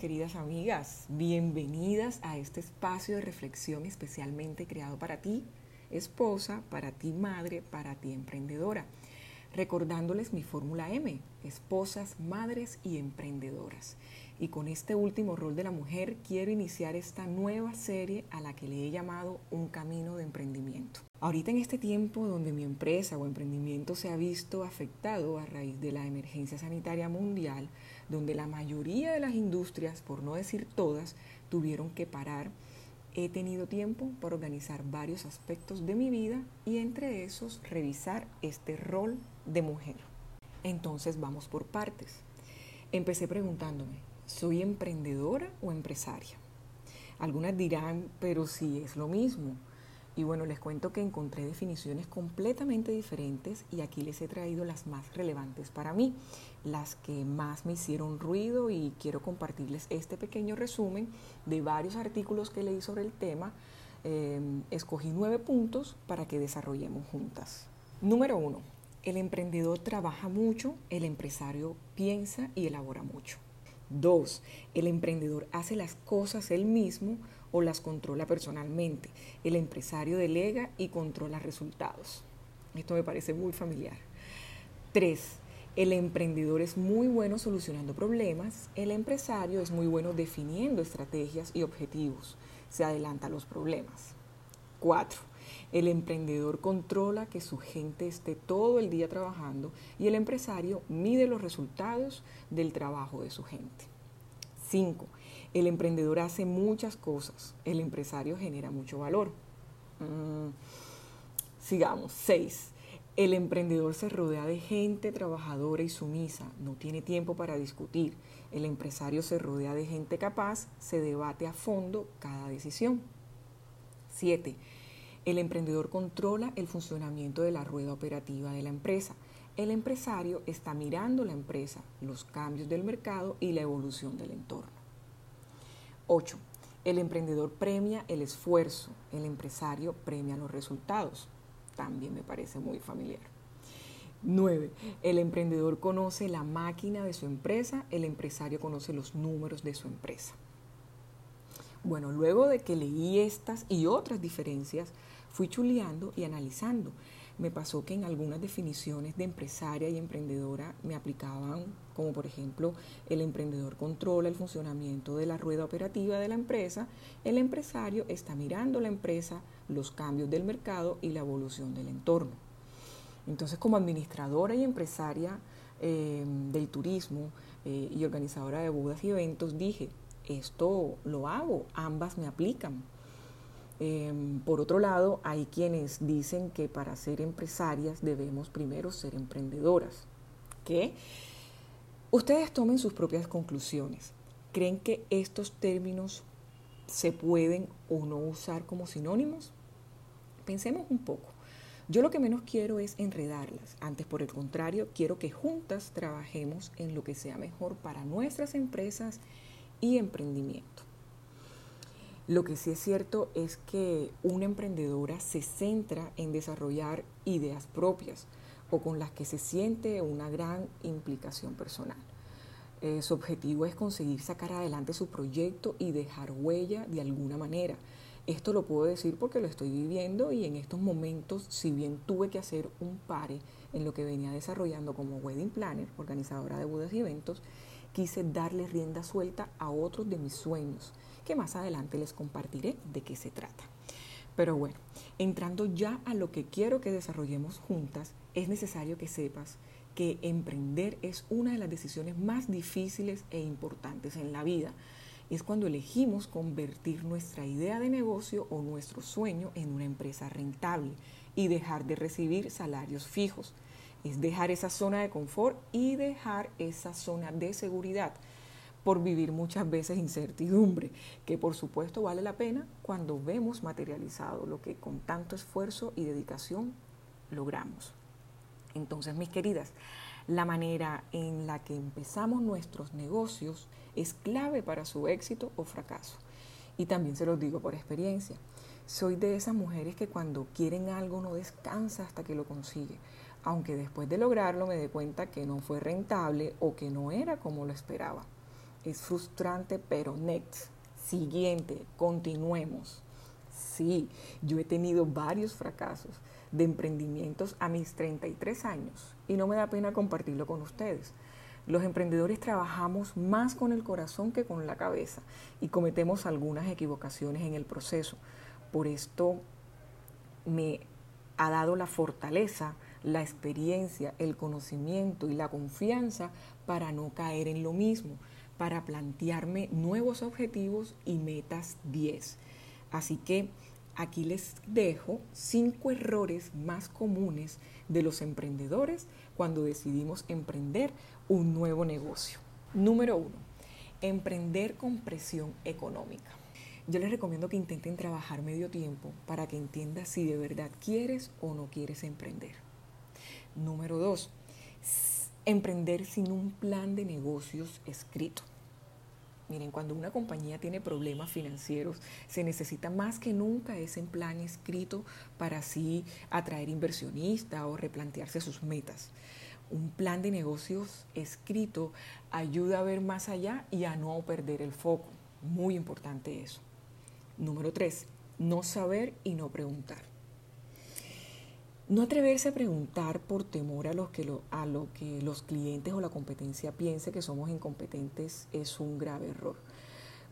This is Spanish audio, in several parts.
queridas amigas, bienvenidas a este espacio de reflexión especialmente creado para ti, esposa, para ti madre, para ti emprendedora. Recordándoles mi fórmula M, esposas, madres y emprendedoras. Y con este último rol de la mujer quiero iniciar esta nueva serie a la que le he llamado Un camino de emprendimiento. Ahorita en este tiempo donde mi empresa o emprendimiento se ha visto afectado a raíz de la emergencia sanitaria mundial, donde la mayoría de las industrias, por no decir todas, tuvieron que parar, he tenido tiempo para organizar varios aspectos de mi vida y entre esos revisar este rol de mujer. Entonces vamos por partes. Empecé preguntándome, ¿soy emprendedora o empresaria? Algunas dirán, pero sí es lo mismo. Y bueno, les cuento que encontré definiciones completamente diferentes y aquí les he traído las más relevantes para mí, las que más me hicieron ruido y quiero compartirles este pequeño resumen de varios artículos que leí sobre el tema. Em, escogí nueve puntos para que desarrollemos juntas. Número uno, el emprendedor trabaja mucho, el empresario piensa y elabora mucho. Dos, el emprendedor hace las cosas él mismo o las controla personalmente. El empresario delega y controla resultados. Esto me parece muy familiar. Tres, el emprendedor es muy bueno solucionando problemas, el empresario es muy bueno definiendo estrategias y objetivos, se adelanta a los problemas. Cuatro, el emprendedor controla que su gente esté todo el día trabajando y el empresario mide los resultados del trabajo de su gente. Cinco, el emprendedor hace muchas cosas, el empresario genera mucho valor. Mm, sigamos. Seis, el emprendedor se rodea de gente trabajadora y sumisa, no tiene tiempo para discutir. El empresario se rodea de gente capaz, se debate a fondo cada decisión. Siete, el emprendedor controla el funcionamiento de la rueda operativa de la empresa. El empresario está mirando la empresa, los cambios del mercado y la evolución del entorno. 8. El emprendedor premia el esfuerzo, el empresario premia los resultados. También me parece muy familiar. 9. El emprendedor conoce la máquina de su empresa, el empresario conoce los números de su empresa. Bueno, luego de que leí estas y otras diferencias, fui chuleando y analizando me pasó que en algunas definiciones de empresaria y emprendedora me aplicaban, como por ejemplo, el emprendedor controla el funcionamiento de la rueda operativa de la empresa, el empresario está mirando la empresa, los cambios del mercado y la evolución del entorno. Entonces, como administradora y empresaria eh, del turismo eh, y organizadora de bodas y eventos, dije, esto lo hago, ambas me aplican. Em, por otro lado, hay quienes dicen que para ser empresarias debemos primero ser emprendedoras. ¿Qué? Ustedes tomen sus propias conclusiones. ¿Creen que estos términos se pueden o no usar como sinónimos? Pensemos un poco. Yo lo que menos quiero es enredarlas. Antes, por el contrario, quiero que juntas trabajemos en lo que sea mejor para nuestras empresas y emprendimiento. Lo que sí es cierto es que una emprendedora se centra en desarrollar ideas propias o con las que se siente una gran implicación personal. Eh, su objetivo es conseguir sacar adelante su proyecto y dejar huella de alguna manera. Esto lo puedo decir porque lo estoy viviendo y en estos momentos, si bien tuve que hacer un pare en lo que venía desarrollando como wedding planner, organizadora de bodas y eventos, quise darle rienda suelta a otros de mis sueños que más adelante les compartiré de qué se trata. Pero bueno, entrando ya a lo que quiero que desarrollemos juntas, es necesario que sepas que emprender es una de las decisiones más difíciles e importantes en la vida. Es cuando elegimos convertir nuestra idea de negocio o nuestro sueño en una empresa rentable y dejar de recibir salarios fijos. Es dejar esa zona de confort y dejar esa zona de seguridad por vivir muchas veces incertidumbre, que por supuesto vale la pena cuando vemos materializado lo que con tanto esfuerzo y dedicación logramos. Entonces, mis queridas, la manera en la que empezamos nuestros negocios es clave para su éxito o fracaso. Y también se los digo por experiencia. Soy de esas mujeres que cuando quieren algo no descansa hasta que lo consigue, aunque después de lograrlo me dé cuenta que no fue rentable o que no era como lo esperaba. es frustrante, pero next. Siguiente, continuemos. Sí, yo he tenido varios fracasos de emprendimientos a mis 33 años y no me da pena compartirlo con ustedes. Los emprendedores trabajamos más con el corazón que con la cabeza y cometemos algunas equivocaciones en el proceso. Por esto me ha dado la fortaleza, la experiencia, el conocimiento y la confianza para no caer en lo mismo, para plantearme nuevos objetivos y metas 10. Así que aquí les dejo cinco errores más comunes de los emprendedores cuando decidimos emprender un nuevo negocio. Número uno, emprender con presión económica. Yo les recomiendo que intenten trabajar medio tiempo para que entiendas si de verdad quieres o no quieres emprender. Número dos, emprender sin un plan de negocios escrito. Miren, cuando una compañía tiene problemas financieros, se necesita más que nunca ese plan escrito para así atraer inversionistas o replantearse sus metas. Un plan de negocios escrito ayuda a ver más allá y a no perder el foco. Muy importante eso. Número tres, no saber y no preguntar. No atreverse a preguntar por temor a, los que lo, a lo que los clientes o la competencia piense que somos incompetentes es un grave error.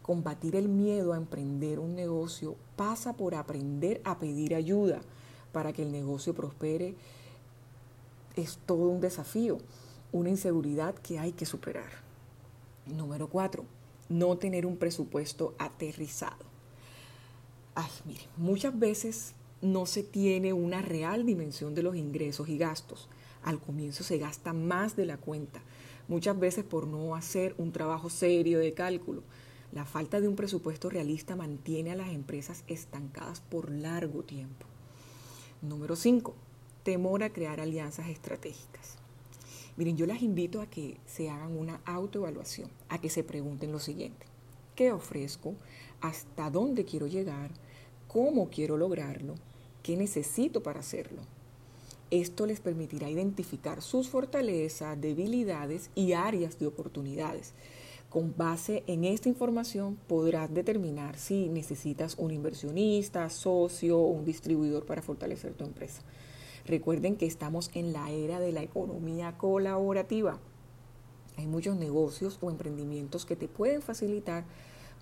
Combatir el miedo a emprender un negocio pasa por aprender a pedir ayuda para que el negocio prospere. Es todo un desafío, una inseguridad que hay que superar. Número cuatro, no tener un presupuesto aterrizado. Ay, mire, muchas veces no se tiene una real dimensión de los ingresos y gastos. Al comienzo se gasta más de la cuenta, muchas veces por no hacer un trabajo serio de cálculo. La falta de un presupuesto realista mantiene a las empresas estancadas por largo tiempo. Número 5. Temor a crear alianzas estratégicas. Miren, yo las invito a que se hagan una autoevaluación, a que se pregunten lo siguiente. ¿Qué ofrezco? ¿Hasta dónde quiero llegar? ¿Cómo quiero lograrlo? ¿Qué necesito para hacerlo? Esto les permitirá identificar sus fortalezas, debilidades y áreas de oportunidades. Con base en esta información podrás determinar si necesitas un inversionista, socio o un distribuidor para fortalecer tu empresa. Recuerden que estamos en la era de la economía colaborativa. Hay muchos negocios o emprendimientos que te pueden facilitar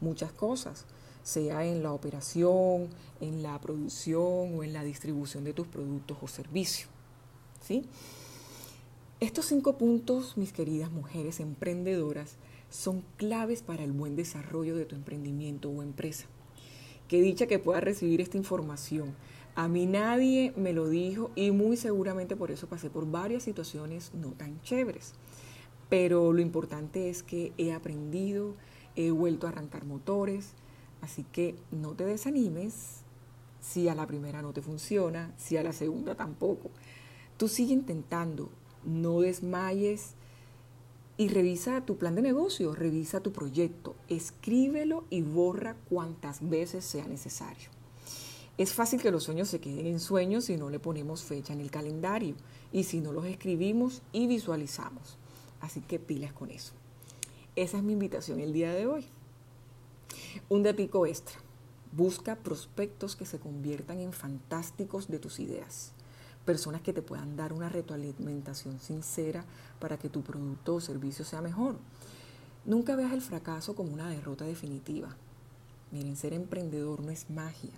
muchas cosas sea en la operación, en la producción o en la distribución de tus productos o servicios. ¿sí? Estos cinco puntos, mis queridas mujeres emprendedoras, son claves para el buen desarrollo de tu emprendimiento o empresa. Qué dicha que puedas recibir esta información. A mí nadie me lo dijo y muy seguramente por eso pasé por varias situaciones no tan chéveres. Pero lo importante es que he aprendido, he vuelto a arrancar motores, Así que no te desanimes si a la primera no te funciona, si a la segunda tampoco. Tú sigue intentando, no desmayes y revisa tu plan de negocio, revisa tu proyecto, escríbelo y borra cuantas veces sea necesario. Es fácil que los sueños se queden en sueños si no le ponemos fecha en el calendario y si no los escribimos y visualizamos. Así que pilas con eso. Esa es mi invitación el día de hoy. Un datico extra. Busca prospectos que se conviertan en fantásticos de tus ideas. Personas que te puedan dar una retroalimentación sincera para que tu producto o servicio sea mejor. Nunca veas el fracaso como una derrota definitiva. Miren, ser emprendedor no es magia.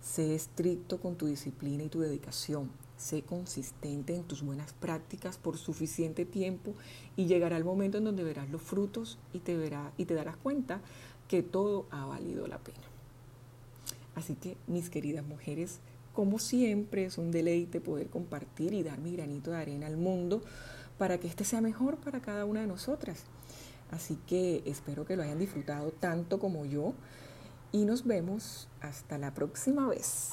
Sé estricto con tu disciplina y tu dedicación. Sé consistente en tus buenas prácticas por suficiente tiempo y llegará el momento en donde verás los frutos y te, verá, y te darás cuenta que todo ha valido la pena. Así que, mis queridas mujeres, como siempre es un deleite poder compartir y dar mi granito de arena al mundo para que este sea mejor para cada una de nosotras. Así que espero que lo hayan disfrutado tanto como yo y nos vemos hasta la próxima vez.